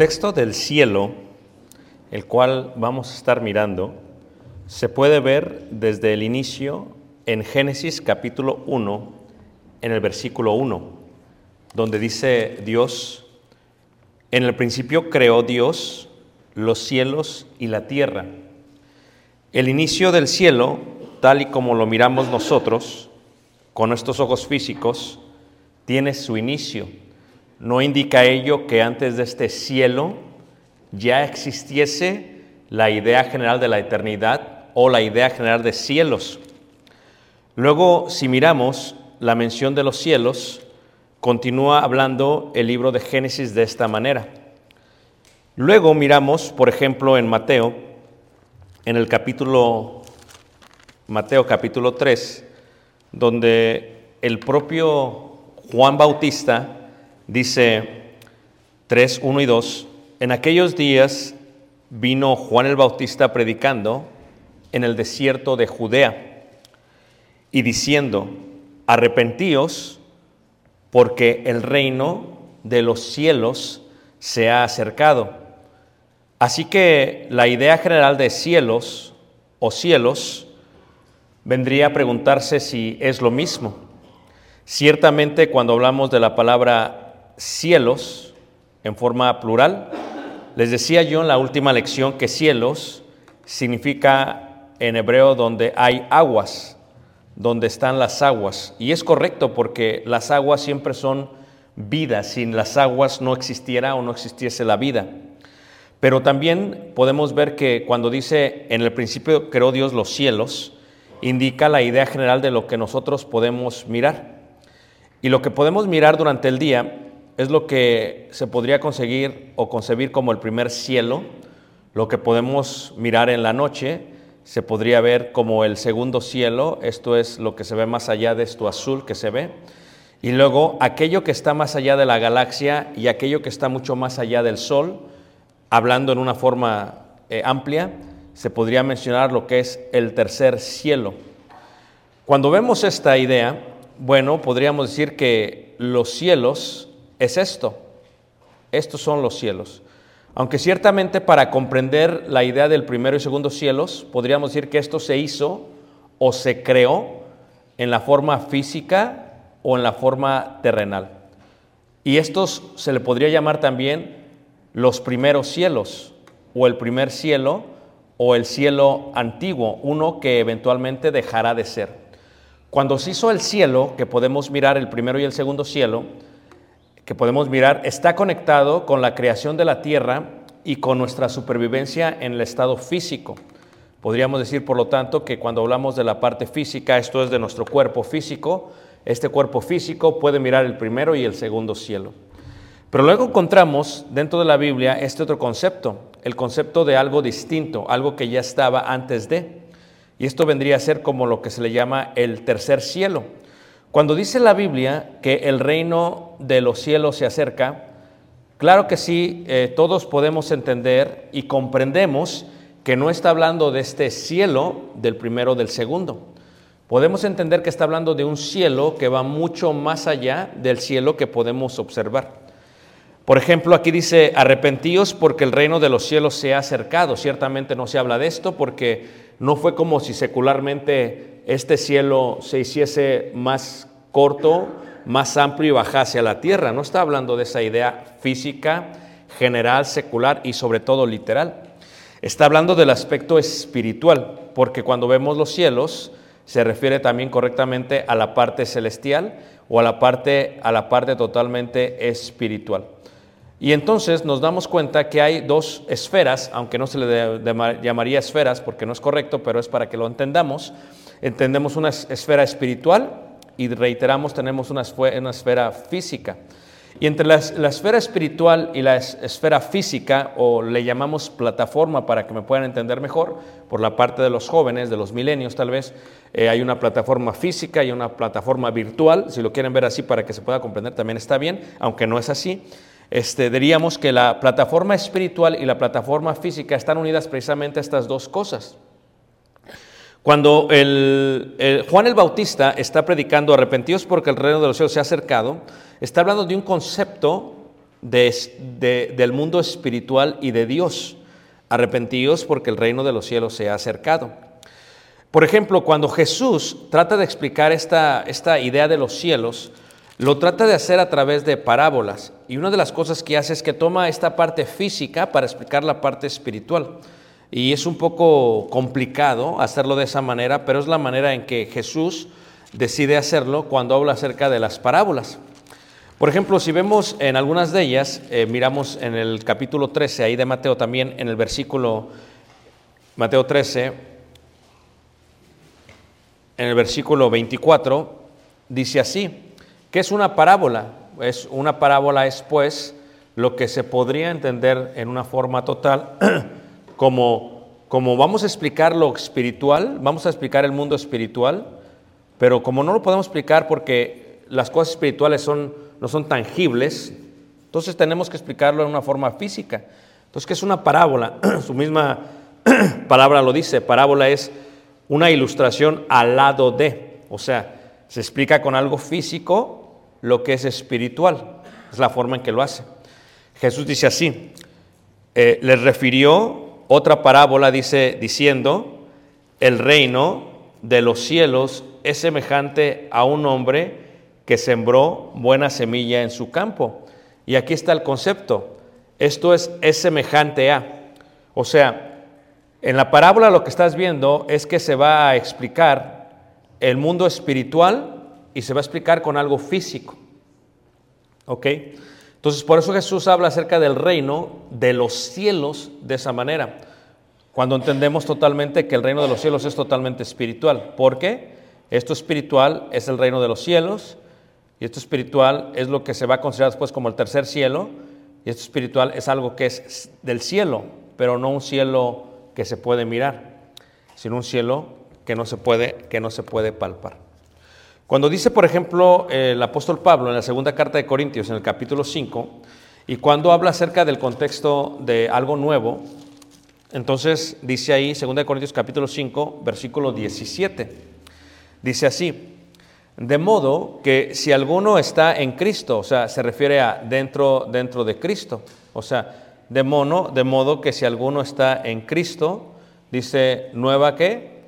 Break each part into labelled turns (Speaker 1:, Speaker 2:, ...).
Speaker 1: contexto del cielo, el cual vamos a estar mirando, se puede ver desde el inicio en Génesis capítulo 1, en el versículo 1, donde dice Dios, en el principio creó Dios los cielos y la tierra. El inicio del cielo, tal y como lo miramos nosotros, con nuestros ojos físicos, tiene su inicio. No indica ello que antes de este cielo ya existiese la idea general de la eternidad o la idea general de cielos. Luego, si miramos la mención de los cielos, continúa hablando el libro de Génesis de esta manera. Luego miramos, por ejemplo, en Mateo, en el capítulo, Mateo capítulo 3, donde el propio Juan Bautista dice 3, 1 y 2, en aquellos días vino Juan el Bautista predicando en el desierto de Judea y diciendo, arrepentíos porque el reino de los cielos se ha acercado. Así que la idea general de cielos o cielos vendría a preguntarse si es lo mismo. Ciertamente cuando hablamos de la palabra cielos en forma plural, les decía yo en la última lección que cielos significa en hebreo donde hay aguas, donde están las aguas. Y es correcto porque las aguas siempre son vida. Sin las aguas no existiera o no existiese la vida. Pero también podemos ver que cuando dice en el principio creó Dios los cielos, indica la idea general de lo que nosotros podemos mirar. Y lo que podemos mirar durante el día es lo que se podría conseguir o concebir como el primer cielo, lo que podemos mirar en la noche se podría ver como el segundo cielo, esto es lo que se ve más allá de esto azul que se ve, y luego aquello que está más allá de la galaxia y aquello que está mucho más allá del Sol, hablando en una forma eh, amplia, se podría mencionar lo que es el tercer cielo. Cuando vemos esta idea, bueno, podríamos decir que los cielos es esto, estos son los cielos. Aunque ciertamente para comprender la idea del primero y segundo cielos, podríamos decir que esto se hizo o se creó en la forma física o en la forma terrenal. Y estos se le podría llamar también los primeros cielos, o el primer cielo, o el cielo antiguo, uno que eventualmente dejará de ser. Cuando se hizo el cielo, que podemos mirar el primero y el segundo cielo, que podemos mirar está conectado con la creación de la tierra y con nuestra supervivencia en el estado físico. Podríamos decir, por lo tanto, que cuando hablamos de la parte física, esto es de nuestro cuerpo físico, este cuerpo físico puede mirar el primero y el segundo cielo. Pero luego encontramos dentro de la Biblia este otro concepto, el concepto de algo distinto, algo que ya estaba antes de. Y esto vendría a ser como lo que se le llama el tercer cielo. Cuando dice la Biblia que el reino de los cielos se acerca, claro que sí, eh, todos podemos entender y comprendemos que no está hablando de este cielo del primero o del segundo. Podemos entender que está hablando de un cielo que va mucho más allá del cielo que podemos observar. Por ejemplo, aquí dice, arrepentíos porque el reino de los cielos se ha acercado. Ciertamente no se habla de esto porque no fue como si secularmente este cielo se hiciese más corto, más amplio y bajase a la tierra. No está hablando de esa idea física, general, secular y sobre todo literal. Está hablando del aspecto espiritual, porque cuando vemos los cielos se refiere también correctamente a la parte celestial o a la parte, a la parte totalmente espiritual. Y entonces nos damos cuenta que hay dos esferas, aunque no se le llamaría esferas porque no es correcto, pero es para que lo entendamos. Entendemos una es- esfera espiritual y reiteramos, tenemos una, esfera física. Y entre la, es- la esfera espiritual y la es- esfera física, o le llamamos plataforma para que me puedan entender mejor, por la parte de los jóvenes, de los milenios tal vez, eh, hay una plataforma física y una plataforma virtual, si lo quieren ver así para que se pueda comprender también está bien, aunque no es así. Este, diríamos que la plataforma espiritual y la plataforma física están unidas precisamente a estas dos cosas. Cuando el, Juan el Bautista está predicando arrepentidos porque el reino de los cielos se ha acercado, está hablando de un concepto de- del mundo espiritual y de Dios. Arrepentidos porque el reino de los cielos se ha acercado. Por ejemplo, cuando Jesús trata de explicar esta, esta idea de los cielos, lo trata de hacer a través de parábolas. Y una de las cosas que hace es que toma esta parte física para explicar la parte espiritual. Y es un poco complicado hacerlo de esa manera, pero es la manera en que Jesús decide hacerlo cuando habla acerca de las parábolas. Por ejemplo, si vemos en algunas de ellas, eh, miramos en el capítulo 13, ahí de Mateo también, en el versículo Mateo 13, en el versículo 24, dice así, que es una parábola? Es una parábola es pues lo que se podría entender en una forma total como, como vamos a explicar lo espiritual, vamos a explicar el mundo espiritual, pero como no lo podemos explicar porque las cosas espirituales son, no son tangibles, entonces tenemos que explicarlo en una forma física. Entonces, ¿qué es una parábola? Su misma palabra lo dice, parábola es una ilustración al lado de, o sea, se explica con algo físico lo que es espiritual, es la forma en que lo hace. Jesús dice así, eh, les refirió otra parábola, dice, diciendo, el reino de los cielos es semejante a un hombre que sembró buena semilla en su campo. Y aquí está el concepto. Esto es, es semejante a. O sea, en la parábola lo que estás viendo es que se va a explicar el mundo espiritual y se va a explicar con algo físico. ¿Ok? Entonces, por eso Jesús habla acerca del reino de los cielos de esa manera. Cuando entendemos totalmente que el reino de los cielos es totalmente espiritual. ¿Por qué? Esto espiritual es el reino de los cielos y esto espiritual es lo que se va a considerar después como el tercer cielo y esto espiritual es algo que es del cielo, pero no un cielo que se puede mirar, sino un cielo que no se puede, que no se puede palpar. Cuando dice, por ejemplo, el apóstol Pablo en la segunda carta de Corintios, en el capítulo 5, y cuando habla acerca del contexto de algo nuevo, entonces dice ahí, 2 Corintios capítulo 5, versículo 17, dice así, de modo que si alguno está en Cristo, o sea, se refiere a dentro, dentro de Cristo, o sea, de, mono, de modo que si alguno está en Cristo, dice, nueva qué?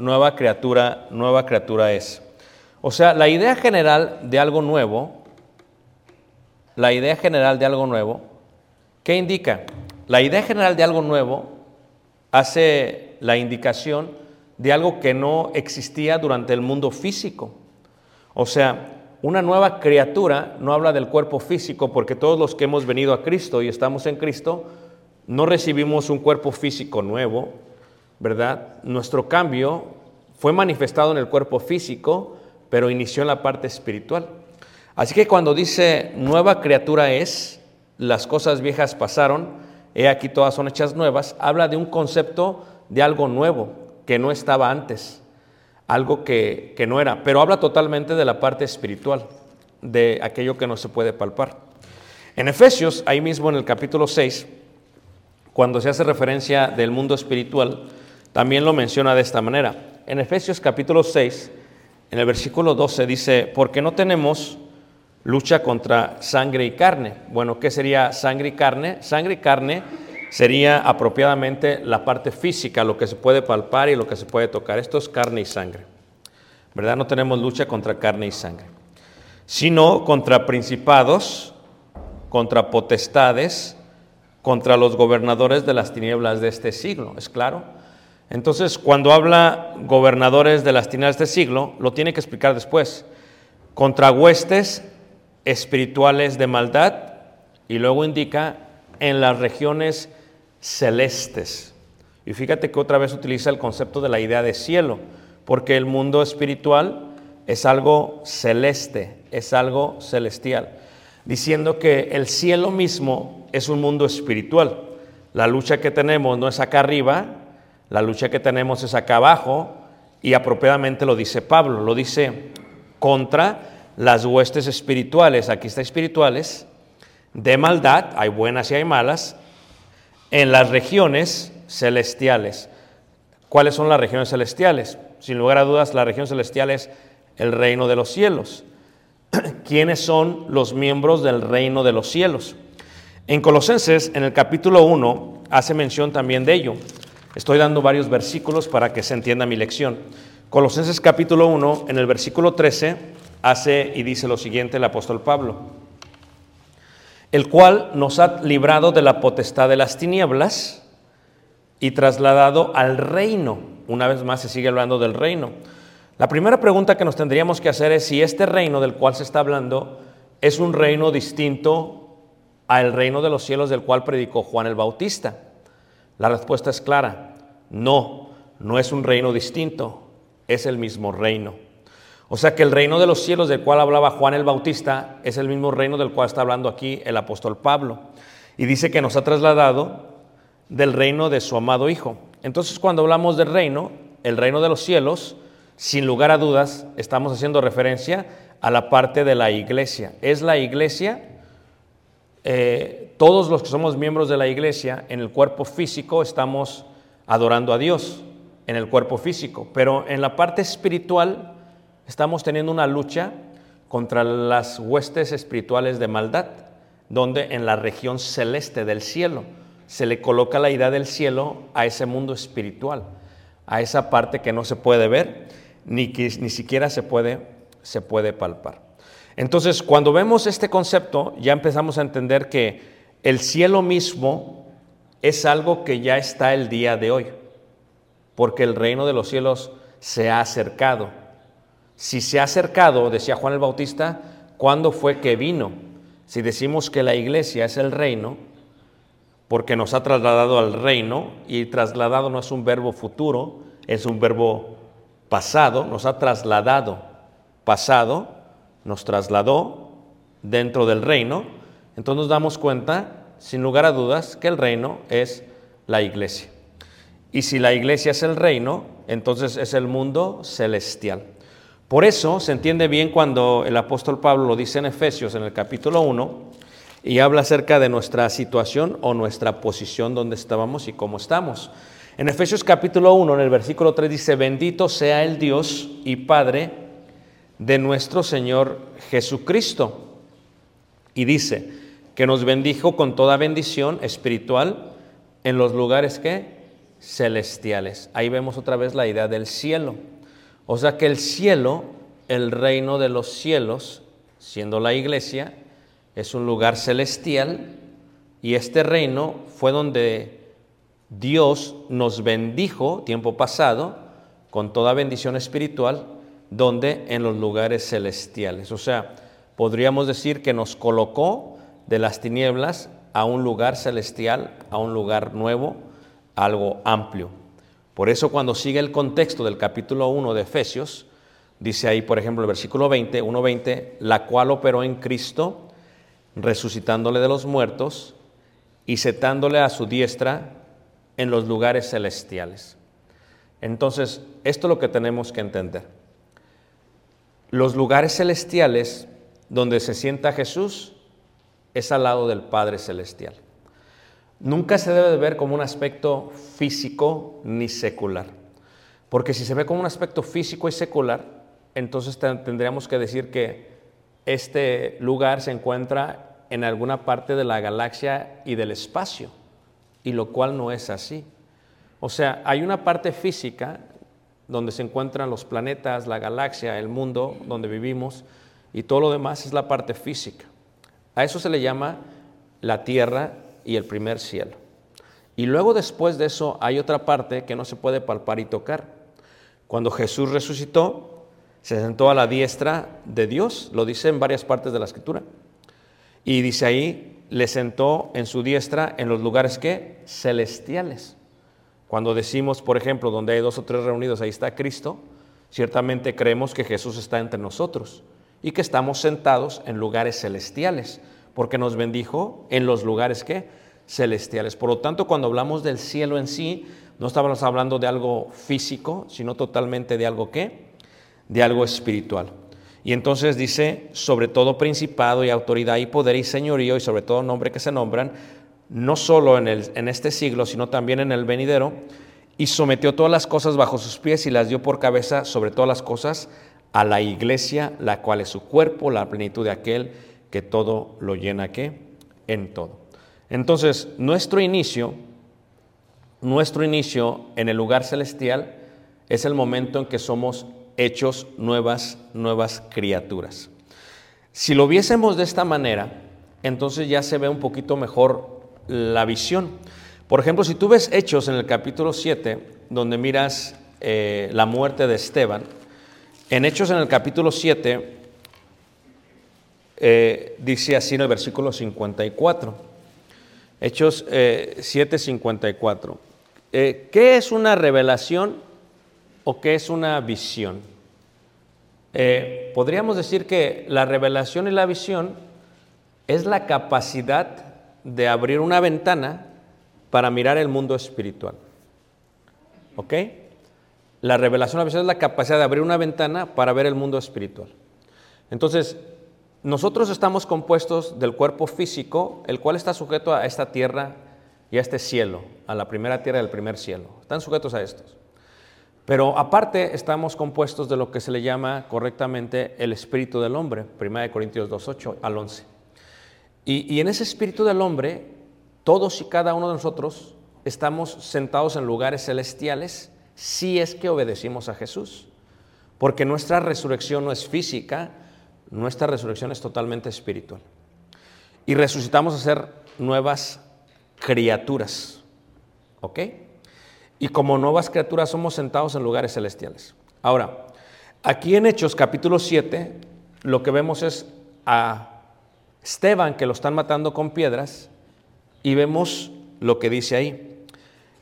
Speaker 1: Nueva criatura, nueva criatura es. O sea, la idea general de algo nuevo, la idea general de algo nuevo, ¿qué indica? La idea general de algo nuevo hace la indicación de algo que no existía durante el mundo físico. O sea, una nueva criatura no habla del cuerpo físico, porque todos los que hemos venido a Cristo y estamos en Cristo, no recibimos un cuerpo físico nuevo, ¿verdad? Nuestro cambio fue manifestado en el cuerpo físico, pero inició en la parte espiritual. Así que cuando dice nueva criatura es, las cosas viejas pasaron, he aquí todas son hechas nuevas, habla de un concepto de algo nuevo que no estaba antes, algo que, que no era, pero habla totalmente de la parte espiritual, de aquello que no se puede palpar. En Efesios, ahí mismo en el capítulo 6, cuando se hace referencia del mundo espiritual, también lo menciona de esta manera. En Efesios capítulo 6, en el versículo 12 dice, porque no tenemos lucha contra sangre y carne. Bueno, ¿qué sería sangre y carne? Sangre y carne sería apropiadamente la parte física, lo que se puede palpar y lo que se puede tocar. Esto es carne y sangre. ¿Verdad? No tenemos lucha contra carne y sangre, sino contra principados, contra potestades, contra los gobernadores de las tinieblas de este siglo. ¿Es claro? Entonces, cuando habla gobernadores de las tinieblas de este siglo, lo tiene que explicar después. Contra huestes espirituales de maldad y luego indica en las regiones celestes. Y fíjate que otra vez utiliza el concepto de la idea de cielo, porque el mundo espiritual es algo celeste, es algo celestial, diciendo que el cielo mismo es un mundo espiritual. La lucha que tenemos no es acá arriba, la lucha que tenemos es acá abajo, y apropiadamente lo dice Pablo, lo dice contra las huestes espirituales, aquí está espirituales, de maldad, hay buenas y hay malas, en las regiones celestiales. ¿Cuáles son las regiones celestiales? Sin lugar a dudas, la región celestial es el reino de los cielos. ¿Quiénes son los miembros del reino de los cielos? En Colosenses, en el capítulo 1, hace mención también de ello. Estoy dando varios versículos para que se entienda mi lección. Colosenses capítulo 1, en el versículo 13, hace y dice lo siguiente el apóstol Pablo, el cual nos ha librado de la potestad de las tinieblas y trasladado al reino. Una vez más se sigue hablando del reino. La primera pregunta que nos tendríamos que hacer es si este reino del cual se está hablando es un reino distinto al reino de los cielos del cual predicó Juan el Bautista. La respuesta es clara, no, no es un reino distinto, es el mismo reino. O sea que el reino de los cielos del cual hablaba Juan el Bautista es el mismo reino del cual está hablando aquí el apóstol Pablo. Y dice que nos ha trasladado del reino de su amado Hijo. Entonces cuando hablamos del reino, el reino de los cielos, sin lugar a dudas, estamos haciendo referencia a la parte de la iglesia. Es la iglesia, eh, todos los que somos miembros de la iglesia, en el cuerpo físico estamos adorando a Dios, en el cuerpo físico, pero en la parte espiritual estamos teniendo una lucha contra las huestes espirituales de maldad, donde en la región celeste del cielo se le coloca la idea del cielo a ese mundo espiritual, a esa parte que no se puede ver, ni que ni siquiera se puede, se puede palpar. Entonces, cuando vemos este concepto, ya empezamos a entender que el cielo mismo es algo que ya está el día de hoy, porque el reino de los cielos se ha acercado. Si se ha acercado, decía Juan el Bautista, ¿cuándo fue que vino? Si decimos que la iglesia es el reino, porque nos ha trasladado al reino, y trasladado no es un verbo futuro, es un verbo pasado, nos ha trasladado, pasado, nos trasladó dentro del reino, entonces nos damos cuenta, sin lugar a dudas, que el reino es la iglesia. Y si la iglesia es el reino, entonces es el mundo celestial. Por eso se entiende bien cuando el apóstol Pablo lo dice en Efesios en el capítulo 1 y habla acerca de nuestra situación o nuestra posición donde estábamos y cómo estamos. En Efesios capítulo 1, en el versículo 3 dice, bendito sea el Dios y Padre de nuestro Señor Jesucristo. Y dice que nos bendijo con toda bendición espiritual en los lugares que celestiales. Ahí vemos otra vez la idea del cielo. O sea que el cielo, el reino de los cielos, siendo la iglesia, es un lugar celestial y este reino fue donde Dios nos bendijo tiempo pasado con toda bendición espiritual donde en los lugares celestiales. O sea, podríamos decir que nos colocó de las tinieblas a un lugar celestial, a un lugar nuevo, algo amplio. Por eso cuando sigue el contexto del capítulo 1 de Efesios, dice ahí, por ejemplo, el versículo 20, 1.20, la cual operó en Cristo, resucitándole de los muertos y setándole a su diestra en los lugares celestiales. Entonces, esto es lo que tenemos que entender. Los lugares celestiales donde se sienta Jesús es al lado del Padre Celestial. Nunca se debe de ver como un aspecto físico ni secular. Porque si se ve como un aspecto físico y secular, entonces tendríamos que decir que este lugar se encuentra en alguna parte de la galaxia y del espacio, y lo cual no es así. O sea, hay una parte física donde se encuentran los planetas, la galaxia, el mundo donde vivimos, y todo lo demás es la parte física. A eso se le llama la tierra y el primer cielo. Y luego después de eso hay otra parte que no se puede palpar y tocar. Cuando Jesús resucitó, se sentó a la diestra de Dios, lo dice en varias partes de la escritura. Y dice ahí, le sentó en su diestra en los lugares que celestiales. Cuando decimos, por ejemplo, donde hay dos o tres reunidos, ahí está Cristo, ciertamente creemos que Jesús está entre nosotros y que estamos sentados en lugares celestiales, porque nos bendijo en los lugares que celestiales. Por lo tanto, cuando hablamos del cielo en sí, no estamos hablando de algo físico, sino totalmente de algo que de algo espiritual. Y entonces dice, sobre todo principado y autoridad y poder y señorío y sobre todo nombre que se nombran, no solo en, el, en este siglo, sino también en el venidero, y sometió todas las cosas bajo sus pies y las dio por cabeza sobre todas las cosas a la iglesia, la cual es su cuerpo, la plenitud de aquel que todo lo llena que en todo. Entonces, nuestro inicio, nuestro inicio en el lugar celestial es el momento en que somos hechos nuevas, nuevas criaturas. Si lo viésemos de esta manera, entonces ya se ve un poquito mejor la visión. Por ejemplo, si tú ves Hechos en el capítulo 7, donde miras eh, la muerte de Esteban, en Hechos en el capítulo 7 eh, dice así en el versículo 54. Hechos eh, 7, 54. Eh, ¿Qué es una revelación o qué es una visión? Eh, podríamos decir que la revelación y la visión es la capacidad de abrir una ventana para mirar el mundo espiritual. ¿Ok? La revelación a veces es la capacidad de abrir una ventana para ver el mundo espiritual. Entonces, nosotros estamos compuestos del cuerpo físico, el cual está sujeto a esta tierra y a este cielo, a la primera tierra y al primer cielo. Están sujetos a estos. Pero aparte estamos compuestos de lo que se le llama correctamente el espíritu del hombre, 1 Corintios 2.8 al 11. Y, y en ese espíritu del hombre, todos y cada uno de nosotros estamos sentados en lugares celestiales si es que obedecimos a Jesús. Porque nuestra resurrección no es física, nuestra resurrección es totalmente espiritual. Y resucitamos a ser nuevas criaturas. ¿Ok? Y como nuevas criaturas somos sentados en lugares celestiales. Ahora, aquí en Hechos capítulo 7, lo que vemos es a Esteban que lo están matando con piedras y vemos lo que dice ahí.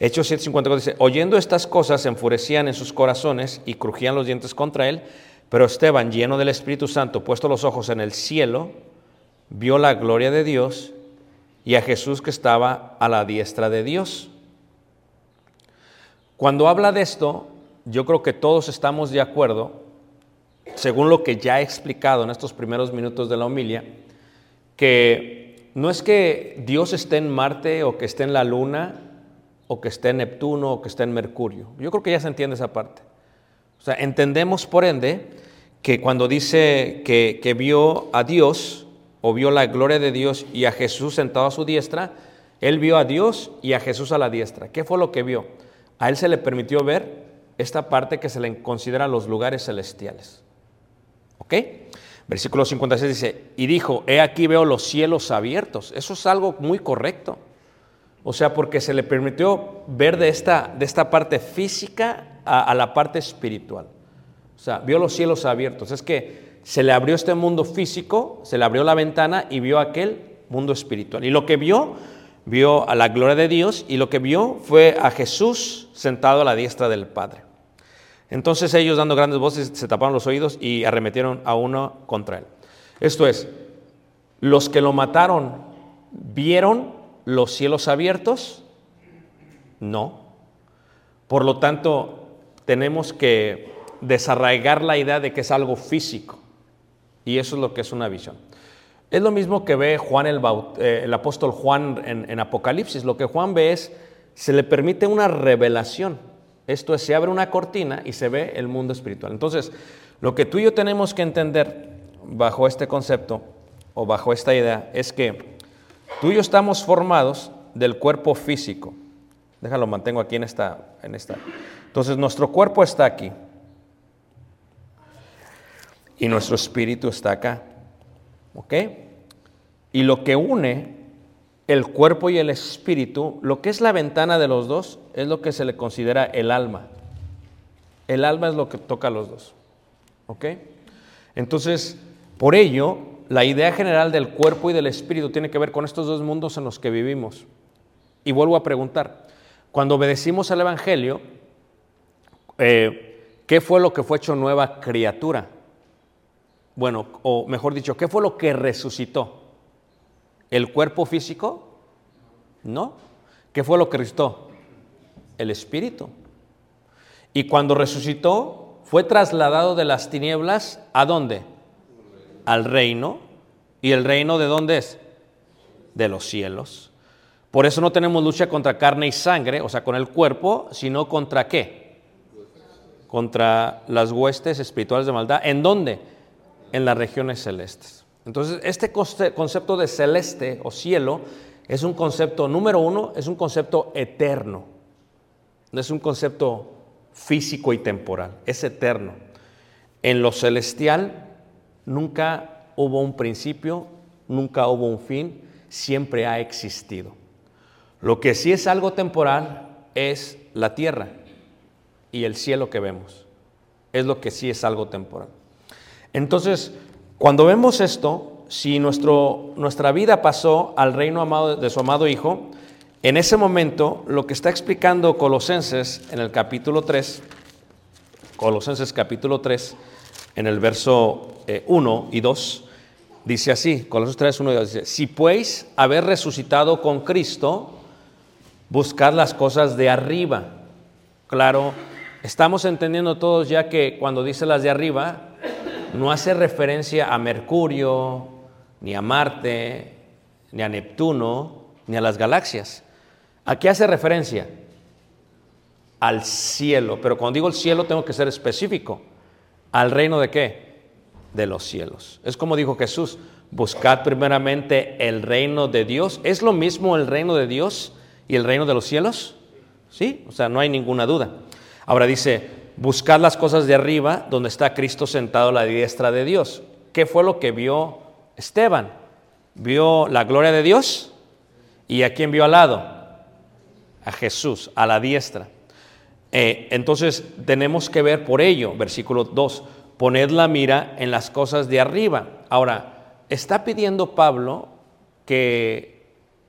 Speaker 1: Hechos 7:54 dice, oyendo estas cosas se enfurecían en sus corazones y crujían los dientes contra él, pero Esteban, lleno del Espíritu Santo, puesto los ojos en el cielo, vio la gloria de Dios y a Jesús que estaba a la diestra de Dios. Cuando habla de esto, yo creo que todos estamos de acuerdo, según lo que ya he explicado en estos primeros minutos de la homilia, que no es que Dios esté en Marte o que esté en la Luna o que esté en Neptuno o que esté en Mercurio. Yo creo que ya se entiende esa parte. O sea, entendemos por ende que cuando dice que, que vio a Dios o vio la gloria de Dios y a Jesús sentado a su diestra, él vio a Dios y a Jesús a la diestra. ¿Qué fue lo que vio? A él se le permitió ver esta parte que se le considera los lugares celestiales. ¿Ok? Versículo 56 dice, y dijo, he aquí veo los cielos abiertos. Eso es algo muy correcto. O sea, porque se le permitió ver de esta, de esta parte física a, a la parte espiritual. O sea, vio los cielos abiertos. Es que se le abrió este mundo físico, se le abrió la ventana y vio aquel mundo espiritual. Y lo que vio, vio a la gloria de Dios y lo que vio fue a Jesús sentado a la diestra del Padre. Entonces ellos dando grandes voces se taparon los oídos y arremetieron a uno contra él. Esto es, los que lo mataron vieron los cielos abiertos? No. Por lo tanto, tenemos que desarraigar la idea de que es algo físico. Y eso es lo que es una visión. Es lo mismo que ve Juan el, eh, el apóstol Juan en, en Apocalipsis. Lo que Juan ve es, se le permite una revelación. Esto es, se abre una cortina y se ve el mundo espiritual. Entonces, lo que tú y yo tenemos que entender bajo este concepto o bajo esta idea es que tú y yo estamos formados del cuerpo físico. Déjalo, mantengo aquí en esta, en esta. Entonces, nuestro cuerpo está aquí y nuestro espíritu está acá. ¿Ok? Y lo que une el cuerpo y el espíritu, lo que es la ventana de los dos, es lo que se le considera el alma. El alma es lo que toca a los dos. ¿Ok? Entonces, por ello, la idea general del cuerpo y del espíritu tiene que ver con estos dos mundos en los que vivimos. Y vuelvo a preguntar, cuando obedecimos al Evangelio, eh, ¿qué fue lo que fue hecho nueva criatura? Bueno, o mejor dicho, ¿qué fue lo que resucitó? ¿El cuerpo físico? No. ¿Qué fue lo que resucitó? El espíritu. Y cuando resucitó, fue trasladado de las tinieblas a dónde? Al reino. ¿Y el reino de dónde es? De los cielos. Por eso no tenemos lucha contra carne y sangre, o sea, con el cuerpo, sino contra qué? Contra las huestes espirituales de maldad. ¿En dónde? En las regiones celestes. Entonces, este conce- concepto de celeste o cielo es un concepto, número uno, es un concepto eterno. No es un concepto físico y temporal, es eterno. En lo celestial nunca hubo un principio, nunca hubo un fin, siempre ha existido. Lo que sí es algo temporal es la tierra y el cielo que vemos. Es lo que sí es algo temporal. Entonces, cuando vemos esto, si nuestro, nuestra vida pasó al reino amado de su amado Hijo, en ese momento lo que está explicando Colosenses en el capítulo 3, Colosenses capítulo 3, en el verso 1 y 2, dice así, Colosenses 3, 1 y 2, dice, si pues haber resucitado con Cristo, buscar las cosas de arriba. Claro, estamos entendiendo todos ya que cuando dice las de arriba, no hace referencia a Mercurio, ni a Marte, ni a Neptuno, ni a las galaxias. ¿A qué hace referencia? Al cielo. Pero cuando digo el cielo tengo que ser específico. ¿Al reino de qué? De los cielos. Es como dijo Jesús, buscad primeramente el reino de Dios. ¿Es lo mismo el reino de Dios y el reino de los cielos? Sí, o sea, no hay ninguna duda. Ahora dice, buscad las cosas de arriba, donde está Cristo sentado a la diestra de Dios. ¿Qué fue lo que vio Esteban? ¿Vio la gloria de Dios? ¿Y a quién vio al lado? A Jesús, a la diestra. Eh, entonces tenemos que ver por ello, versículo 2, poned la mira en las cosas de arriba. Ahora, ¿está pidiendo Pablo que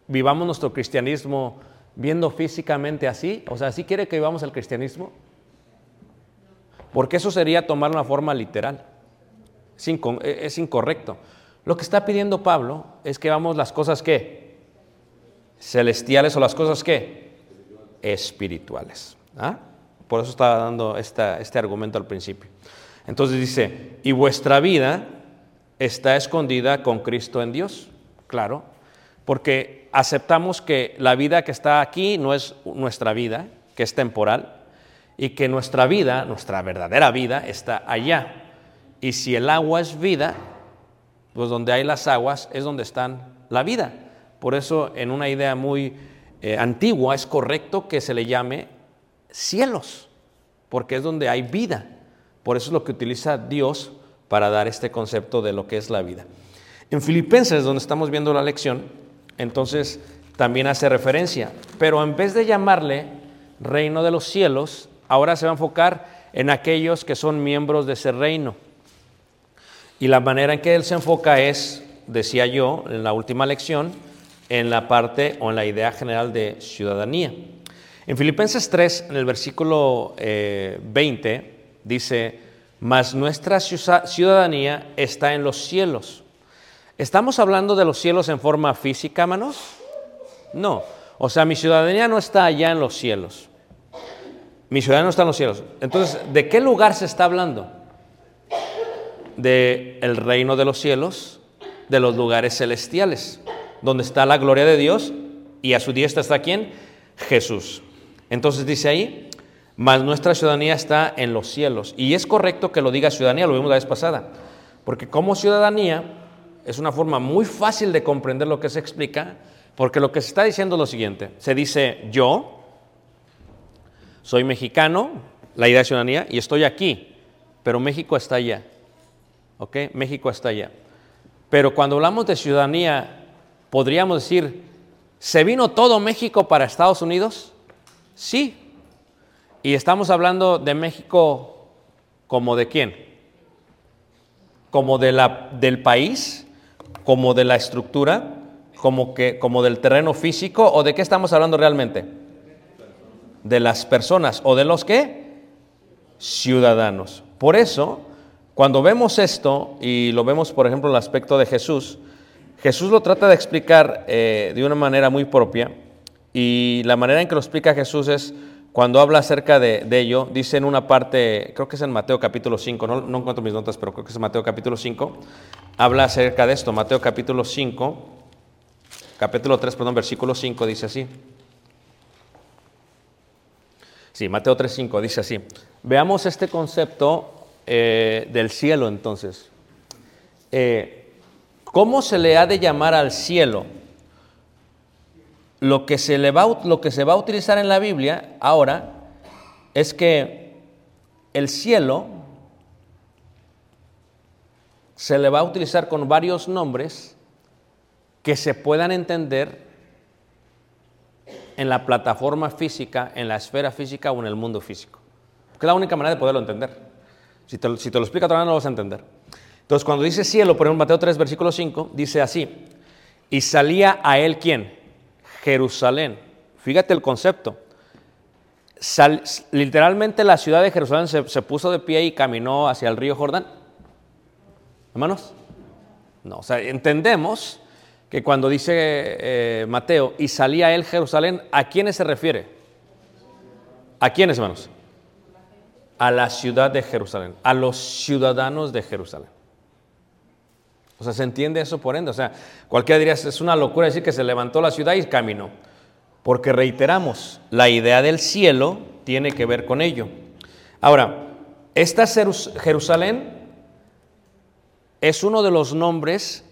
Speaker 1: vivamos nuestro cristianismo viendo físicamente así? O sea, ¿sí quiere que vivamos el cristianismo? Porque eso sería tomar una forma literal. Es, inco- es incorrecto. Lo que está pidiendo Pablo es que vamos las cosas que celestiales o las cosas que espirituales. ¿ah? Por eso estaba dando este argumento al principio. Entonces dice, y vuestra vida está escondida con Cristo en Dios. Claro, porque aceptamos que la vida que está aquí no es nuestra vida, que es temporal, y que nuestra vida, nuestra verdadera vida, está allá. Y si el agua es vida, pues donde hay las aguas es donde están la vida. Por eso en una idea muy eh, antigua es correcto que se le llame cielos, porque es donde hay vida. Por eso es lo que utiliza Dios para dar este concepto de lo que es la vida. En Filipenses, donde estamos viendo la lección, entonces también hace referencia, pero en vez de llamarle reino de los cielos, ahora se va a enfocar en aquellos que son miembros de ese reino. Y la manera en que él se enfoca es, decía yo en la última lección, en la parte o en la idea general de ciudadanía. En Filipenses 3, en el versículo eh, 20, dice, mas nuestra ciudadanía está en los cielos. ¿Estamos hablando de los cielos en forma física, hermanos? No. O sea, mi ciudadanía no está allá en los cielos. Mi ciudadanía no está en los cielos. Entonces, ¿de qué lugar se está hablando? De el reino de los cielos, de los lugares celestiales, donde está la gloria de Dios y a su diestra está quién? Jesús. Entonces dice ahí, mas nuestra ciudadanía está en los cielos. Y es correcto que lo diga ciudadanía, lo vimos la vez pasada, porque como ciudadanía es una forma muy fácil de comprender lo que se explica, porque lo que se está diciendo es lo siguiente, se dice yo, soy mexicano, la idea de ciudadanía, y estoy aquí, pero México está allá. ¿Ok? México está allá. Pero cuando hablamos de ciudadanía, podríamos decir, ¿se vino todo México para Estados Unidos? Sí. Y estamos hablando de México como de quién? Como de la, del país, como de la estructura, como, que, como del terreno físico, o de qué estamos hablando realmente? De las personas, o de los qué? Ciudadanos. Por eso, cuando vemos esto, y lo vemos por ejemplo en el aspecto de Jesús, Jesús lo trata de explicar eh, de una manera muy propia, y la manera en que lo explica Jesús es cuando habla acerca de, ello, dice en una parte, creo que es en Mateo capítulo 5, no, no encuentro mis notas, pero creo que es en Mateo capítulo 5, habla acerca de esto, Mateo capítulo 5, capítulo 3, perdón, versículo 5 dice así. Sí, Mateo 3.5 dice así. Veamos este concepto eh, del cielo entonces. Eh, ¿Cómo se le ha de llamar al cielo? Lo que, se le va, lo que se va a utilizar en la Biblia ahora es que el cielo se le va a utilizar con varios nombres que se puedan entender en la plataforma física, en la esfera física o en el mundo físico. Porque es la única manera de poderlo entender. Si te, si te lo explico otra vez no lo vas a entender. Entonces, cuando dice cielo, por ejemplo, Mateo 3, versículo 5, dice así, y salía a él quién? Jerusalén. Fíjate el concepto. Literalmente la ciudad de Jerusalén se, se puso de pie y caminó hacia el río Jordán. Hermanos, no, o sea, entendemos que cuando dice eh, Mateo, y salía él Jerusalén, ¿a quiénes se refiere? ¿A quiénes, hermanos? A la ciudad de Jerusalén, a los ciudadanos de Jerusalén. Sea, ¿se entiende eso por ende? O sea, cualquiera diría, es una locura decir que se levantó la ciudad y caminó. Porque reiteramos, la idea del cielo tiene que ver con ello. Ahora, esta Jerus- Jerusalén es uno de los nombres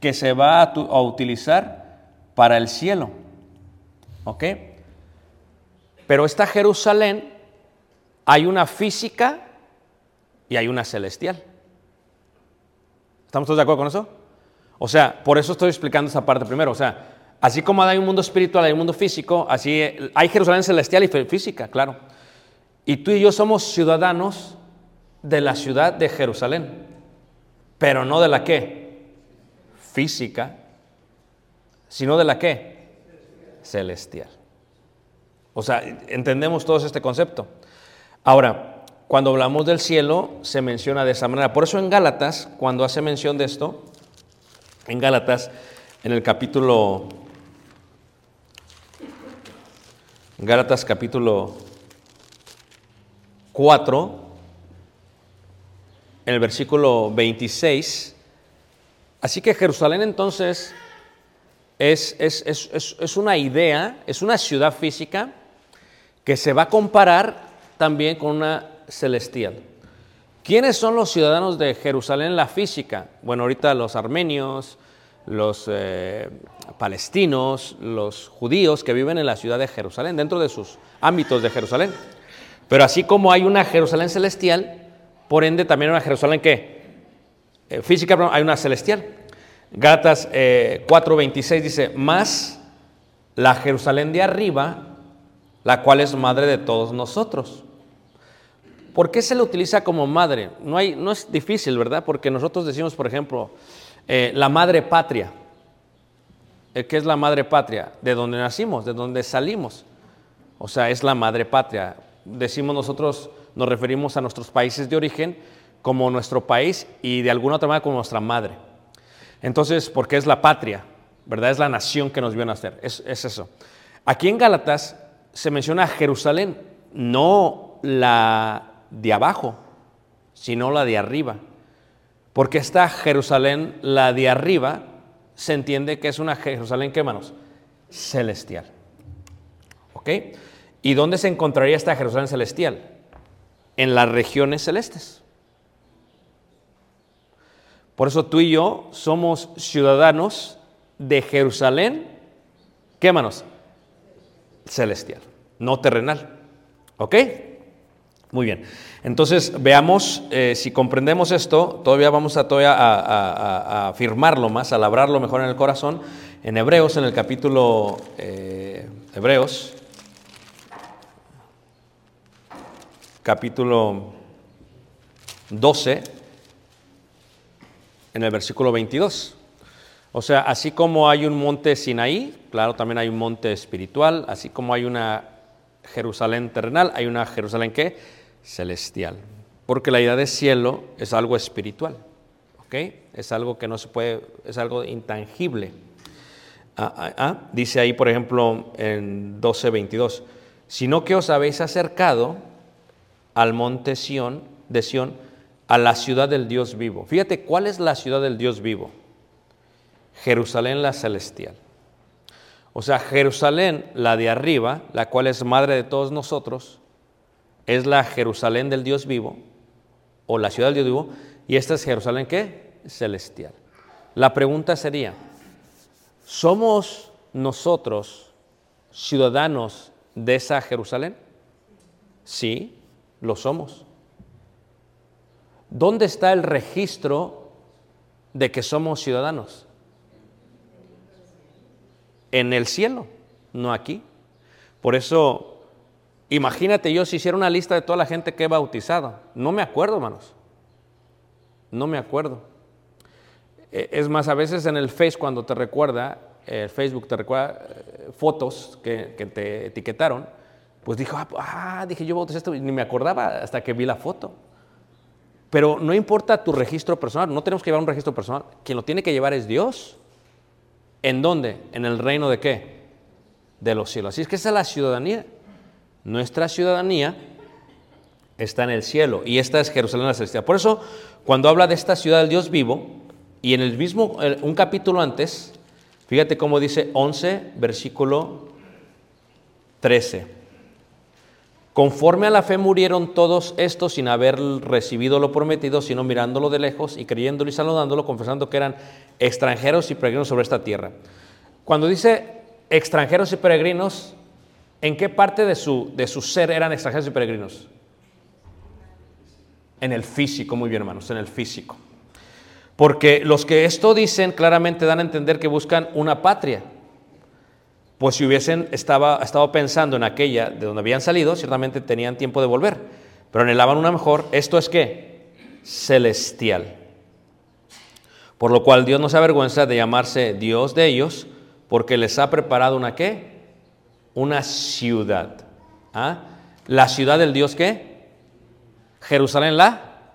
Speaker 1: que se va a, a utilizar para el cielo. ¿Ok? Pero esta Jerusalén hay una física y hay una celestial. ¿Estamos todos de acuerdo con eso? O sea, por eso estoy explicando esa parte primero. O sea, así como hay un mundo espiritual, hay un mundo físico, así eh, hay Jerusalén celestial y física, claro. Y tú y yo somos ciudadanos de la ciudad de Jerusalén, pero no de la qué? Física, sino de la qué? Celestial. O sea, entendemos todos este concepto. Ahora, cuando hablamos del cielo, se menciona de esa manera. Por eso en Gálatas, cuando hace mención de esto, en Gálatas, en el capítulo, Gálatas capítulo 4, en el versículo 26, así que Jerusalén entonces es, es- es- es- una idea, es una ciudad física que se va a comparar también con una celestial. ¿Quiénes son los ciudadanos de Jerusalén en la física? Bueno, ahorita los armenios, los eh, palestinos, los judíos que viven en la ciudad de Jerusalén, dentro de sus ámbitos de Jerusalén. Pero así como hay una Jerusalén celestial, por ende también hay una Jerusalén que eh, física, perdón, hay una celestial. Gálatas eh, 4:26 dice, más la Jerusalén de arriba, la cual es madre de todos nosotros. ¿Por qué se le utiliza como madre? No, hay, no es difícil, ¿verdad? Porque nosotros decimos, por ejemplo, eh, la madre patria. Eh, ¿Qué es la madre patria? De donde nacimos, de donde salimos. O sea, es la madre patria. Decimos nosotros, nos referimos a nuestros países de origen como nuestro país y de alguna otra manera como nuestra madre. Entonces, porque es la patria, ¿verdad? Es la nación que nos vio nacer. Es, es eso. Aquí en Gálatas se menciona Jerusalén, no la de abajo, sino la de arriba. Porque esta Jerusalén, la de arriba, se entiende que es una Jerusalén, ¿qué manos? Celestial. ¿Ok? ¿Y dónde se encontraría esta Jerusalén celestial? En las regiones celestes. Por eso tú y yo somos ciudadanos de Jerusalén, ¿qué manos? Celestial, no terrenal. ¿Ok? Muy bien. Entonces, veamos eh, si comprendemos esto, todavía vamos a, todavía a, a- afirmarlo más, a labrarlo mejor en el corazón. En Hebreos, en el capítulo eh, Hebreos, capítulo 12, en el versículo 22. O sea, así como hay un monte Sinaí, claro, también hay un monte espiritual, así como hay una Jerusalén terrenal, hay una Jerusalén que celestial. Porque la idea de cielo es algo espiritual, ¿ok? Es algo que no se puede, es algo intangible. Ah, ah, ah, Dice ahí, por ejemplo, en 12:22, sino que os habéis acercado al monte Sión, de Sión, a la ciudad del Dios vivo. Fíjate, ¿cuál es la ciudad del Dios vivo? Jerusalén la celestial. O sea, Jerusalén, la de arriba, la cual es madre de todos nosotros, es la Jerusalén del Dios vivo, o la ciudad del Dios vivo, y esta es Jerusalén qué? Celestial. La pregunta sería, ¿somos nosotros ciudadanos de esa Jerusalén? Sí, lo somos. ¿Dónde está el registro de que somos ciudadanos? En el cielo, no aquí. Por eso, imagínate yo si hiciera una lista de toda la gente que he bautizado. No me acuerdo, hermanos. No me acuerdo. Eh, Es más, a veces en el Face cuando te recuerda, eh, el Facebook te recuerda eh, fotos que, te etiquetaron, pues dijo, ah, ah, dije yo bauticé esto y ni me acordaba hasta que vi la foto. Pero no importa tu registro personal, no tenemos que llevar un registro personal. Quien lo tiene que llevar es Dios. ¿En dónde? En el reino de qué? De los cielos. Así es que esa es la ciudadanía. Nuestra ciudadanía está en el cielo y esta es Jerusalén la celestial. Por eso, cuando habla de esta ciudad del Dios vivo, y en el mismo, un capítulo antes, fíjate cómo dice 11, versículo 13. Conforme a la fe murieron todos estos sin haber recibido lo prometido, sino mirándolo de lejos y creyéndolo y saludándolo, confesando que eran extranjeros y peregrinos sobre esta tierra. Cuando dice extranjeros y peregrinos, ¿en qué parte de su, de su ser eran extranjeros y peregrinos? En el físico, muy bien hermanos, en el físico. Porque los que esto dicen claramente dan a entender que buscan una patria. Pues si hubiesen estaba, estado pensando en aquella de donde habían salido, ciertamente tenían tiempo de volver. Pero anhelaban una mejor. ¿Esto es qué? Celestial. Por lo cual Dios no se avergüenza de llamarse Dios de ellos, porque les ha preparado una qué? Una ciudad. ¿Ah? La ciudad del Dios qué? Jerusalén la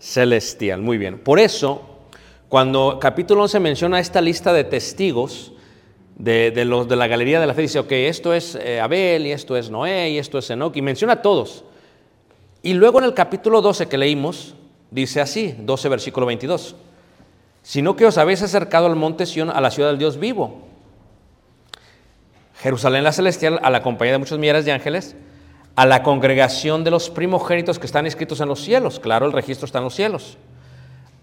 Speaker 1: celestial. Muy bien. Por eso, cuando capítulo 11 menciona esta lista de testigos de, los de la galería de la fe, dice, ok, esto es eh, Abel, y esto es Noé, y esto es Enoch, y menciona a todos. Y luego en el capítulo 12 que leímos, dice así, 12 versículo 22, sino que os habéis acercado al monte Sión, a la ciudad del Dios vivo. Jerusalén la celestial, a la compañía de muchos millares de ángeles, a la congregación de los primogénitos que están escritos en los cielos. Claro, el registro está en los cielos.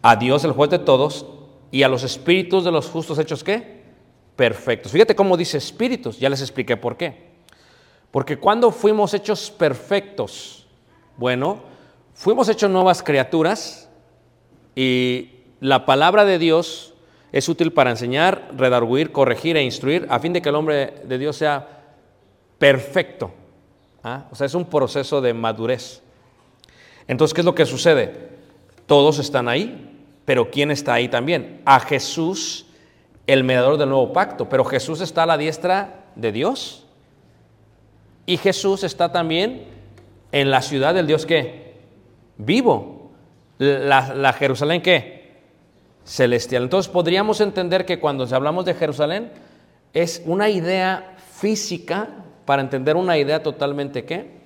Speaker 1: A Dios, el juez de todos, y a los espíritus de los justos hechos qué? Perfectos. Fíjate cómo dice espíritus, ya les expliqué por qué. Porque cuando fuimos hechos perfectos, bueno, fuimos hechos nuevas criaturas y la palabra de Dios es útil para enseñar, redarguir, corregir e instruir a fin de que el hombre de Dios sea perfecto. ¿Ah? O sea, es un proceso de madurez. Entonces, ¿qué es lo que sucede? Todos están ahí, pero ¿quién está ahí también? A Jesús, el mediador del nuevo pacto, pero Jesús está a la diestra de Dios. Y Jesús está también en la ciudad del Dios que vivo. La, la Jerusalén que celestial. Entonces podríamos entender que cuando hablamos de Jerusalén es una idea física para entender una idea totalmente qué?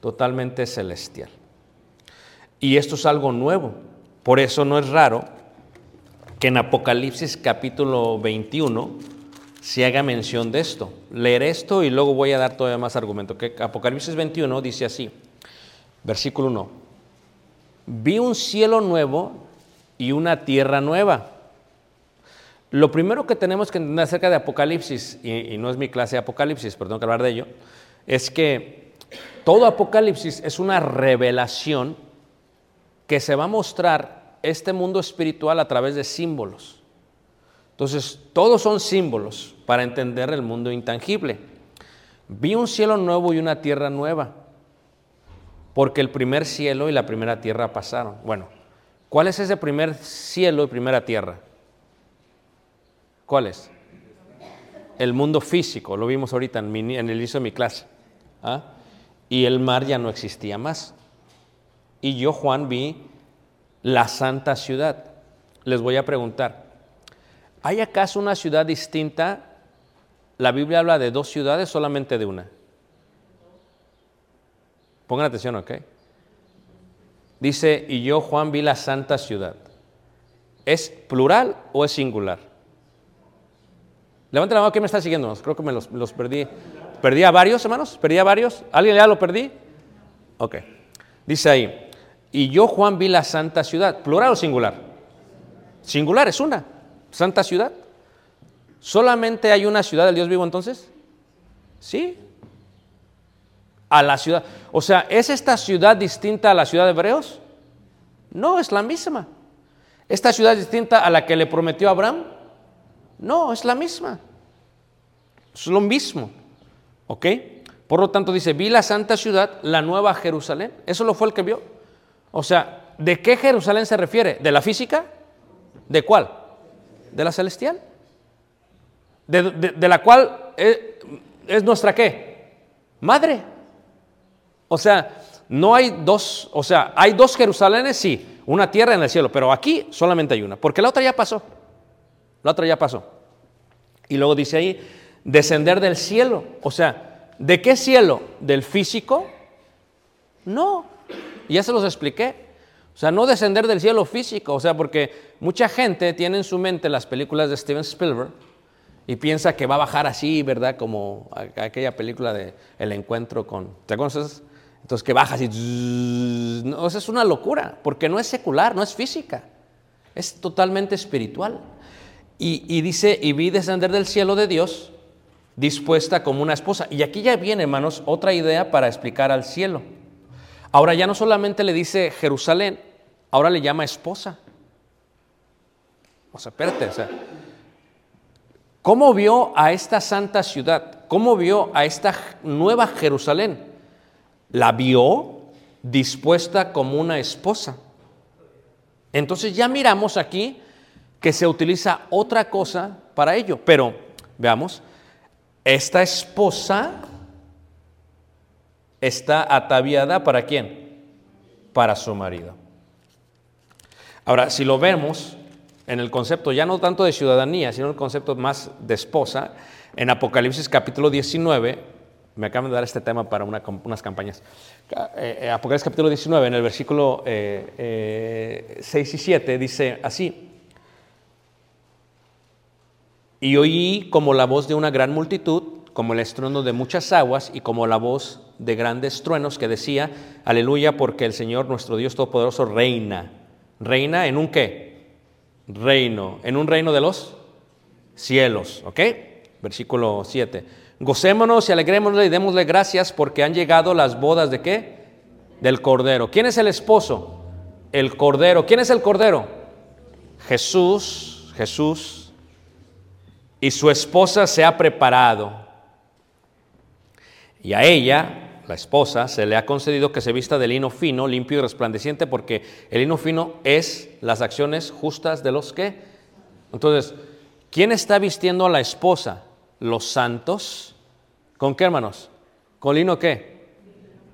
Speaker 1: Totalmente celestial. Y esto es algo nuevo. Por eso no es raro que en Apocalipsis capítulo 21 se haga mención de esto. Leer esto y luego voy a dar todavía más argumento. Que Apocalipsis 21 dice así, versículo 1. Vi un cielo nuevo y una tierra nueva. Lo primero que tenemos que entender acerca de Apocalipsis, y, no es mi clase de Apocalipsis, pero tengo que hablar de ello, es que todo Apocalipsis es una revelación que se va a mostrar este mundo espiritual a través de símbolos. Entonces, todos son símbolos para entender el mundo intangible. Vi un cielo nuevo y una tierra nueva, porque el primer cielo y la primera tierra pasaron. Bueno, ¿cuál es ese primer cielo y primera tierra? ¿Cuál es? El mundo físico, lo vimos ahorita en, el inicio de mi clase. ¿ah? Y el mar ya no existía más. Y yo, Juan, vi la santa ciudad. Les voy a preguntar, ¿hay acaso una ciudad distinta? La Biblia habla de dos ciudades, solamente de una. Pongan atención, ¿ok? Dice, y yo, Juan, vi la santa ciudad. ¿Es plural o es singular? Levanten la mano, ¿quién me está siguiendo? Creo que me los, los perdí. ¿Perdí a varios, hermanos? ¿Perdí a varios? ¿Alguien ya lo perdí? Ok. Dice ahí, y yo, Juan, vi la santa ciudad. ¿Plural o singular? Singular, es una. Santa ciudad. ¿Solamente hay una ciudad del Dios vivo entonces? Sí. A la ciudad. O sea, ¿es esta ciudad distinta a la ciudad de Hebreos? No, es la misma. ¿Esta ciudad es distinta a la que le prometió Abraham? No, es la misma. Es lo mismo. ¿Ok? Por lo tanto dice, vi la santa ciudad, la nueva Jerusalén. Eso lo fue el que vio. O sea, ¿de qué Jerusalén se refiere? ¿De la física? ¿De cuál? ¿De la celestial? ¿De, la cual es, es nuestra qué? Madre. O sea, no hay dos, o sea, hay dos Jerusalenes, sí, una tierra en el cielo, pero aquí solamente hay una, porque la otra ya pasó. La otra ya pasó. Y luego dice ahí, descender del cielo. O sea, ¿de qué cielo? ¿Del físico? No. Ya se los expliqué. O sea, no descender del cielo físico. O sea, porque mucha gente tiene en su mente las películas de Steven Spielberg y piensa que va a bajar así, ¿verdad? Como aquella película de El encuentro con... ¿Te acuerdas? Entonces que baja así. zzzz. No, es una locura, porque no es secular, no es física. Es totalmente espiritual. Y, y dice, y vi descender del cielo de Dios, dispuesta como una esposa. Y aquí ya viene, hermanos, otra idea para explicar al cielo. Ahora ya no solamente le dice Jerusalén, ahora le llama esposa. O sea, espérate, o sea, ¿cómo vio a esta santa ciudad? ¿Cómo vio a esta nueva Jerusalén? La vio dispuesta como una esposa. Entonces ya miramos aquí que se utiliza otra cosa para ello. Pero veamos, esta esposa está ataviada para quién? Para su marido. Ahora, si lo vemos en el concepto ya no tanto de ciudadanía, sino el concepto más de esposa, en Apocalipsis capítulo 19, me acaban de dar este tema para una- unas campañas. Eh, eh, Apocalipsis capítulo 19, en el versículo eh, eh, 6 y 7, dice así, y oí como la voz de una gran multitud, como el estruendo de muchas aguas y como la voz de grandes truenos que decía, aleluya, porque el Señor nuestro Dios Todopoderoso reina. ¿Reina en un qué? Reino. En un reino de los cielos. ¿Ok? Versículo 7. Gocémonos y alegrémonos y démosle gracias porque han llegado las bodas de qué? Del Cordero. ¿Quién es el esposo? El Cordero. ¿Quién es el Cordero? Jesús, Jesús. Y su esposa se ha preparado. Y a ella la esposa, se le ha concedido que se vista de lino fino, limpio y resplandeciente, porque el lino fino es las acciones justas de los que. Entonces, ¿quién está vistiendo a la esposa? Los santos. ¿Con qué, hermanos? ¿Con lino qué?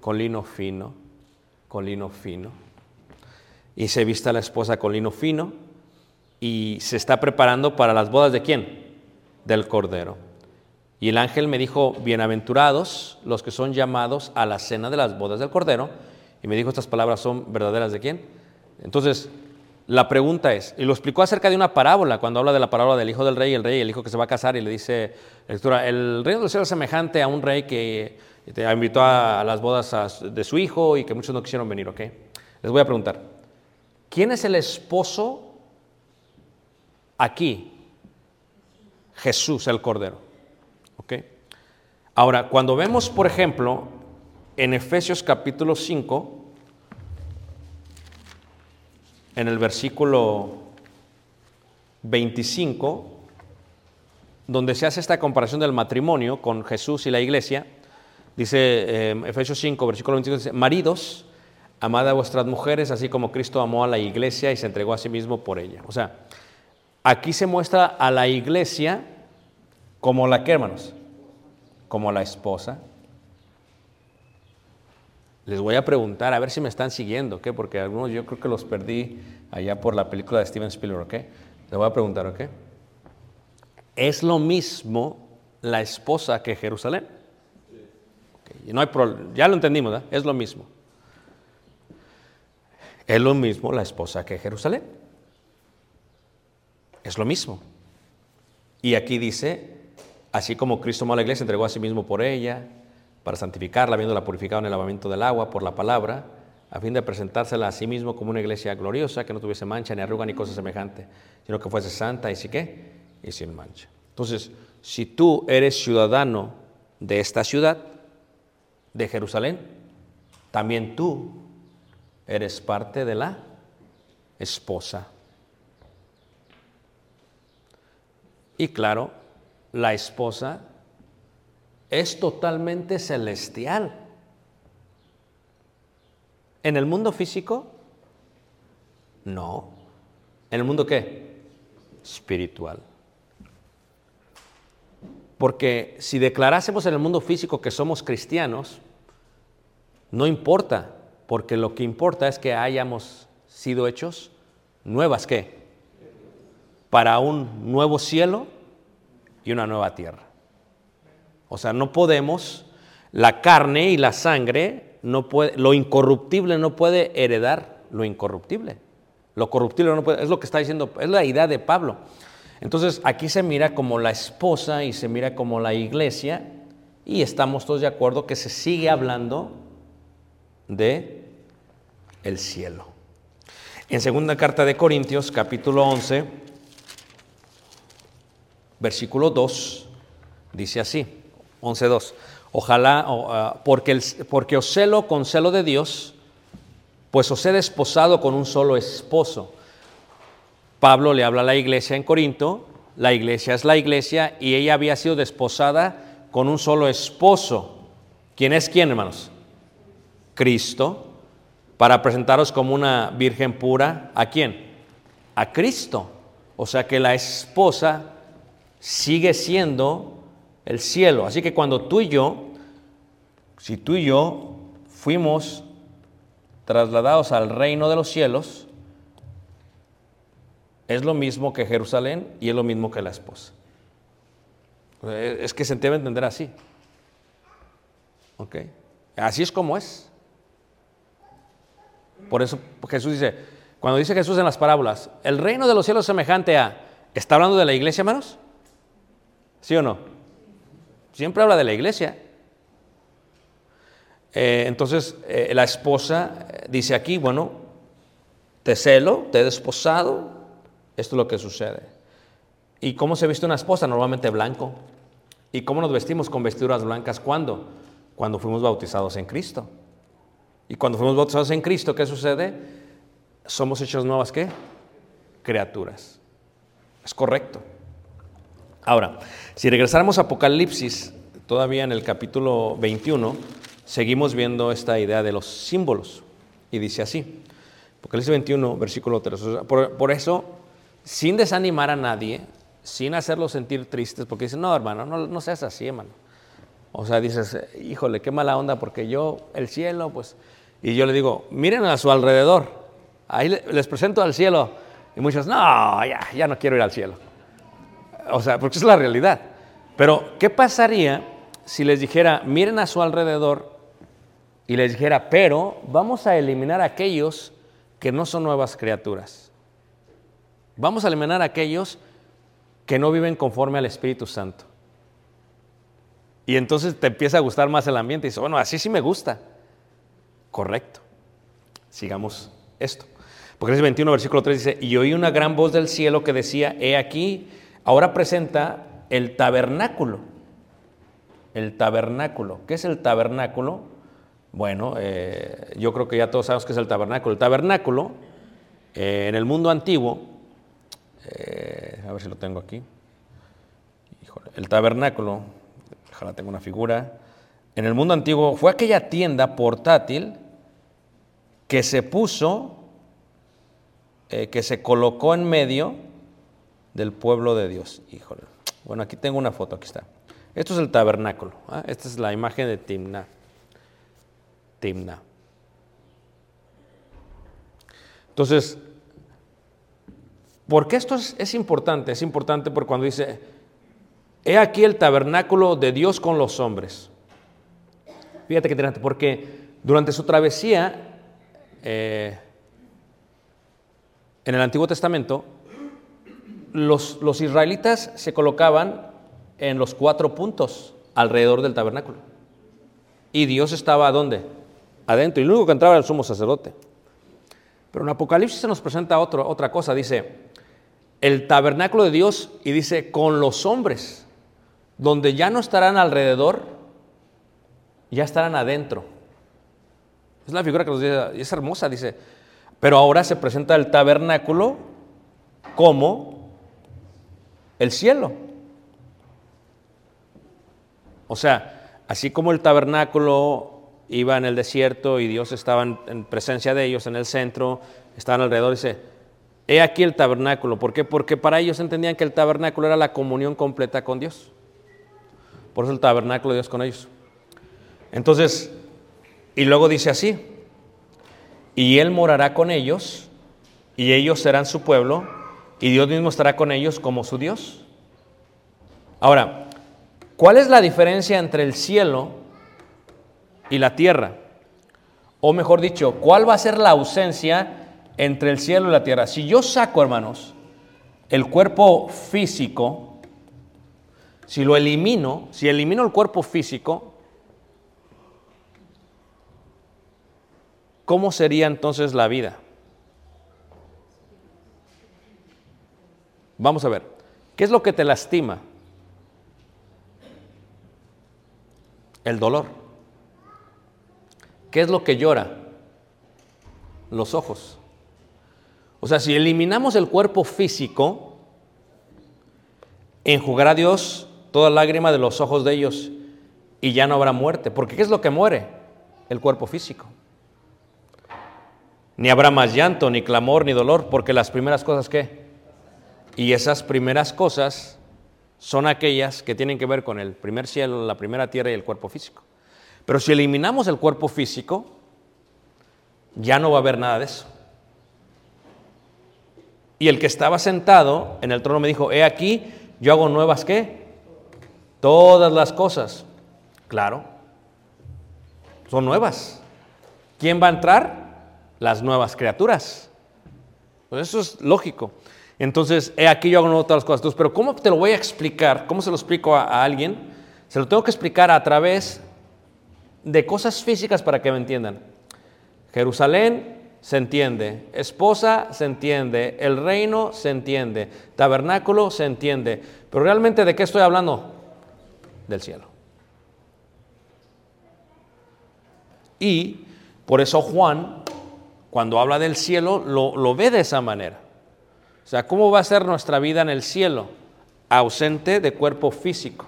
Speaker 1: Con lino fino, con lino fino. Y se vista la esposa con lino fino y se está preparando para las bodas de quién? Del Cordero. Y el ángel me dijo, bienaventurados los que son llamados a la cena de las bodas del Cordero. Y me dijo, estas palabras son verdaderas de quién. Entonces, la pregunta es, y lo explicó acerca de una parábola, cuando habla de la parábola del hijo del rey, el rey, el hijo que se va a casar, y le dice, lectura, el reino del cielo es semejante a un rey que te invitó a las bodas de su hijo y que muchos no quisieron venir, ¿ok? Les voy a preguntar, ¿quién es el esposo aquí? Jesús el Cordero. ¿Ok? Ahora, cuando vemos, por ejemplo, en Efesios capítulo 5, en el versículo 25, donde se hace esta comparación del matrimonio con Jesús y la iglesia, dice eh, Efesios 5, versículo 25, dice, maridos, amad a vuestras mujeres, así como Cristo amó a la iglesia y se entregó a sí mismo por ella. O sea, aquí se muestra a la iglesia como la que, hermanos, como la esposa. Les voy a preguntar, a ver si me están siguiendo, ¿ok? Porque algunos yo creo que los perdí allá por la película de Steven Spielberg, ¿ok? Les voy a preguntar, ¿ok? ¿Es lo mismo la esposa que Jerusalén? No hay ya lo entendimos, ¿verdad? Es lo mismo. Es lo mismo la esposa que Jerusalén. Es lo mismo. Y aquí dice, así como Cristo amó a la iglesia, entregó a sí mismo por ella, para santificarla, habiéndola purificado en el lavamiento del agua por la palabra, a fin de presentársela a sí mismo como una iglesia gloriosa, que no tuviese mancha, ni arruga, ni cosa semejante, sino que fuese santa y sí qué, y sin mancha. Entonces, si tú eres ciudadano de esta ciudad, de Jerusalén, también tú eres parte de la esposa. Y claro, la esposa es totalmente celestial. ¿En el mundo físico? No. ¿En el mundo qué? Espiritual. Porque si declarásemos en el mundo físico que somos cristianos, no importa, porque lo que importa es que hayamos sido hechos nuevas, ¿qué? Para un nuevo cielo y una nueva tierra. O sea, no podemos, la carne y la sangre, no puede, lo incorruptible no puede heredar lo incorruptible. Lo corruptible no puede, es lo que está diciendo, es la idea de Pablo. Entonces, aquí se mira como la esposa y se mira como la iglesia y estamos todos de acuerdo que se sigue hablando de el cielo. En segunda carta de Corintios, capítulo 11, versículo 2, dice así, 11.2, ojalá, ah, porque, porque os celo con celo de Dios, pues os he desposado con un solo esposo. Pablo le habla a la iglesia en Corinto, la iglesia es la iglesia y ella había sido desposada con un solo esposo. ¿Quién es quién, hermanos? Cristo, para presentaros como una virgen pura. ¿A quién? A Cristo. O sea que la esposa sigue siendo el cielo. Así que cuando tú y yo, si tú y yo fuimos trasladados al reino de los cielos, es lo mismo que Jerusalén y es lo mismo que la esposa. Es que se debe entender así. ¿Ok? Así es como es. Por eso Jesús dice, cuando dice Jesús en las parábolas, el reino de los cielos es semejante a, ¿está hablando de la iglesia, hermanos? ¿Sí o no? Siempre habla de la iglesia. Eh, entonces, eh, la esposa eh, dice aquí, bueno, te celo, te he desposado, esto es lo que sucede. ¿Y cómo se viste una esposa? Normalmente blanco. ¿Y cómo nos vestimos con vestiduras blancas? ¿Cuándo? Cuando fuimos bautizados en Cristo. Y cuando fuimos bautizados en Cristo, ¿qué sucede? Somos hechos nuevas, ¿qué? Criaturas. Es correcto. Ahora, si regresáramos a Apocalipsis, todavía en el capítulo 21, seguimos viendo esta idea de los símbolos. Y dice así, Apocalipsis 21, versículo 3. O sea, por, eso, sin desanimar a nadie, sin hacerlos sentir tristes, porque dicen, no, hermano, no, no seas así, hermano. O sea, dices, híjole, qué mala onda, porque yo, el cielo, pues... Y yo le digo, miren a su alrededor. Ahí le- les presento al cielo. Y muchos, no, ya, ya no quiero ir al cielo. O sea, porque es la realidad. Pero, ¿qué pasaría si les dijera, miren a su alrededor y les dijera, pero vamos a eliminar a aquellos que no son nuevas criaturas? Vamos a eliminar a aquellos que no viven conforme al Espíritu Santo. Y entonces te empieza a gustar más el ambiente y dices, bueno, así sí me gusta. Correcto. Sigamos esto. Porque 21, versículo 3 dice, y oí una gran voz del cielo que decía, he aquí, ahora presenta el tabernáculo. El tabernáculo. ¿Qué es el tabernáculo? Bueno, eh, yo creo que ya todos sabemos qué es el tabernáculo. El tabernáculo, eh, en el mundo antiguo, eh, a ver si lo tengo aquí. Híjole, el tabernáculo, ojalá tenga una figura. En el mundo antiguo fue aquella tienda portátil que se puso, que se colocó en medio del pueblo de Dios. Híjole. Bueno, aquí tengo una foto, aquí está. Esto es el tabernáculo. ¿ah? Esta es la imagen de Timna. Timna. Entonces, ¿por qué esto es, importante? Es importante porque cuando dice, he aquí el tabernáculo de Dios con los hombres. Fíjate que interesante, porque durante su travesía eh, en el Antiguo Testamento, los, israelitas se colocaban en los cuatro puntos alrededor del tabernáculo. Y Dios estaba ¿dónde? Adentro. Y el único que entraba era el sumo sacerdote. Pero en Apocalipsis se nos presenta otra cosa. Dice, el tabernáculo de Dios y dice, con los hombres, donde ya no estarán alrededor, ya estarán adentro. Es la figura que nos dice, es hermosa, dice, pero ahora se presenta el tabernáculo como el cielo. O sea, así como el tabernáculo iba en el desierto y Dios estaba en, en presencia de ellos en el centro, estaban alrededor, dice, he aquí el tabernáculo. ¿Por qué? Porque para ellos entendían que el tabernáculo era la comunión completa con Dios. Por eso el tabernáculo de Dios con ellos. Entonces, y luego dice así, y Él morará con ellos, y ellos serán su pueblo, y Dios mismo estará con ellos como su Dios. Ahora, ¿cuál es la diferencia entre el cielo y la tierra? O mejor dicho, ¿cuál va a ser la ausencia entre el cielo y la tierra? Si yo saco, hermanos, el cuerpo físico, si lo elimino, si elimino el cuerpo físico, ¿cómo sería entonces la vida? Vamos a ver, ¿qué es lo que te lastima? El dolor. ¿Qué es lo que llora? Los ojos. O sea, si eliminamos el cuerpo físico, enjugará Dios toda lágrima de los ojos de ellos y ya no habrá muerte. Porque ¿qué es lo que muere? El cuerpo físico. Ni habrá más llanto, ni clamor, ni dolor, porque las primeras cosas ¿qué? Y esas primeras cosas son aquellas que tienen que ver con el primer cielo, la primera tierra y el cuerpo físico. Pero si eliminamos el cuerpo físico, ya no va a haber nada de eso. Y el que estaba sentado en el trono me dijo, he aquí, yo hago nuevas qué? Todas las cosas. Claro, son nuevas. ¿Quién va a entrar? Las nuevas criaturas. Pues eso es lógico. Entonces, aquí yo hago todas las cosas. Pero ¿cómo te lo voy a explicar? ¿Cómo se lo explico a, alguien? Se lo tengo que explicar a través de cosas físicas para que me entiendan. Jerusalén se entiende, esposa se entiende, el reino se entiende, tabernáculo se entiende. Pero realmente de qué estoy hablando? Del cielo. Y por eso Juan, cuando habla del cielo, lo, lo ve de esa manera. Sea, ¿cómo va a ser nuestra vida en el cielo? Ausente de cuerpo físico.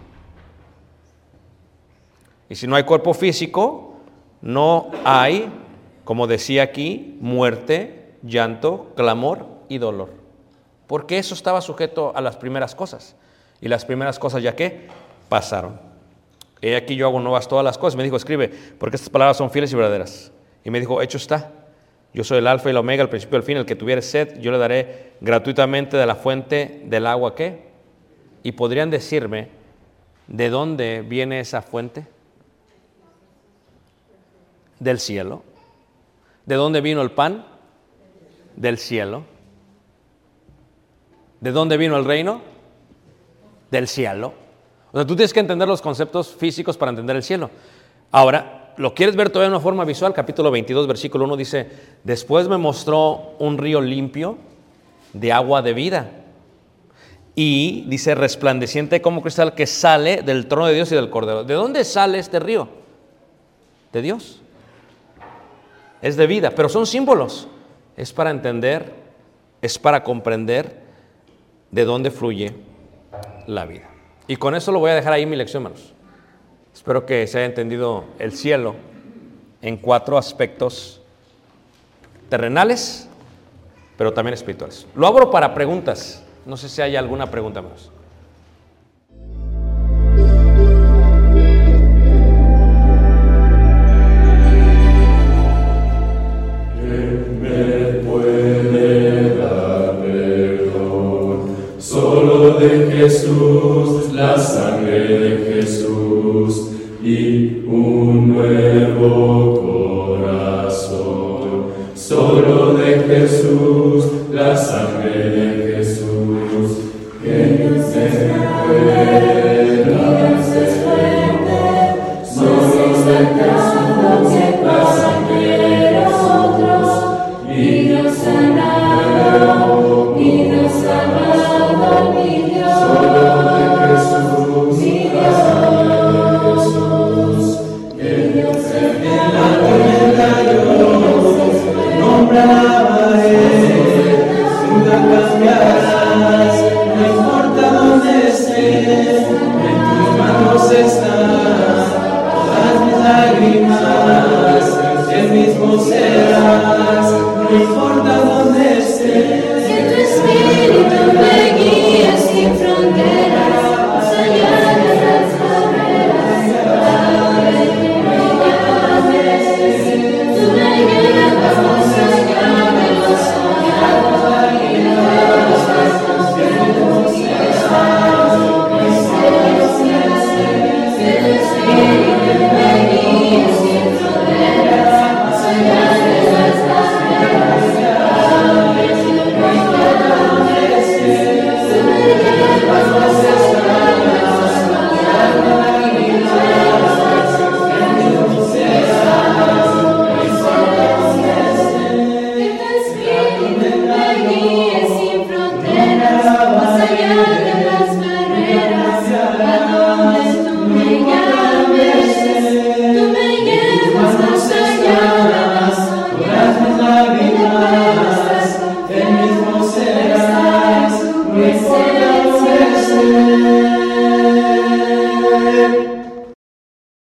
Speaker 1: Y si no hay cuerpo físico, no hay, como decía aquí, muerte, llanto, clamor y dolor. Porque eso estaba sujeto a las primeras cosas. Y las primeras cosas ya que pasaron. He aquí yo hago nuevas todas las cosas. Me dijo, escribe, porque estas palabras son fieles y verdaderas. Y me dijo, hecho está. Yo soy el alfa y el omega, el principio y el fin. El que tuviere sed, yo le daré gratuitamente de la fuente del agua que. Y podrían decirme, ¿de dónde viene esa fuente? Del cielo. ¿De dónde vino el pan? Del cielo. ¿De dónde vino el reino? Del cielo. O sea, tú tienes que entender los conceptos físicos para entender el cielo. Ahora, ¿lo quieres ver todavía de una forma visual? Capítulo 22, versículo 1 dice, después me mostró un río limpio de agua de vida. Y dice, resplandeciente como cristal que sale del trono de Dios y del Cordero. ¿De dónde sale este río? De Dios. Es de vida, pero son símbolos. Es para entender, es para comprender de dónde fluye la vida. Y con eso lo voy a dejar ahí mi lección, hermanos. Espero que se haya entendido el cielo en cuatro aspectos terrenales, pero también espirituales. Lo abro para preguntas. No sé si hay alguna pregunta más.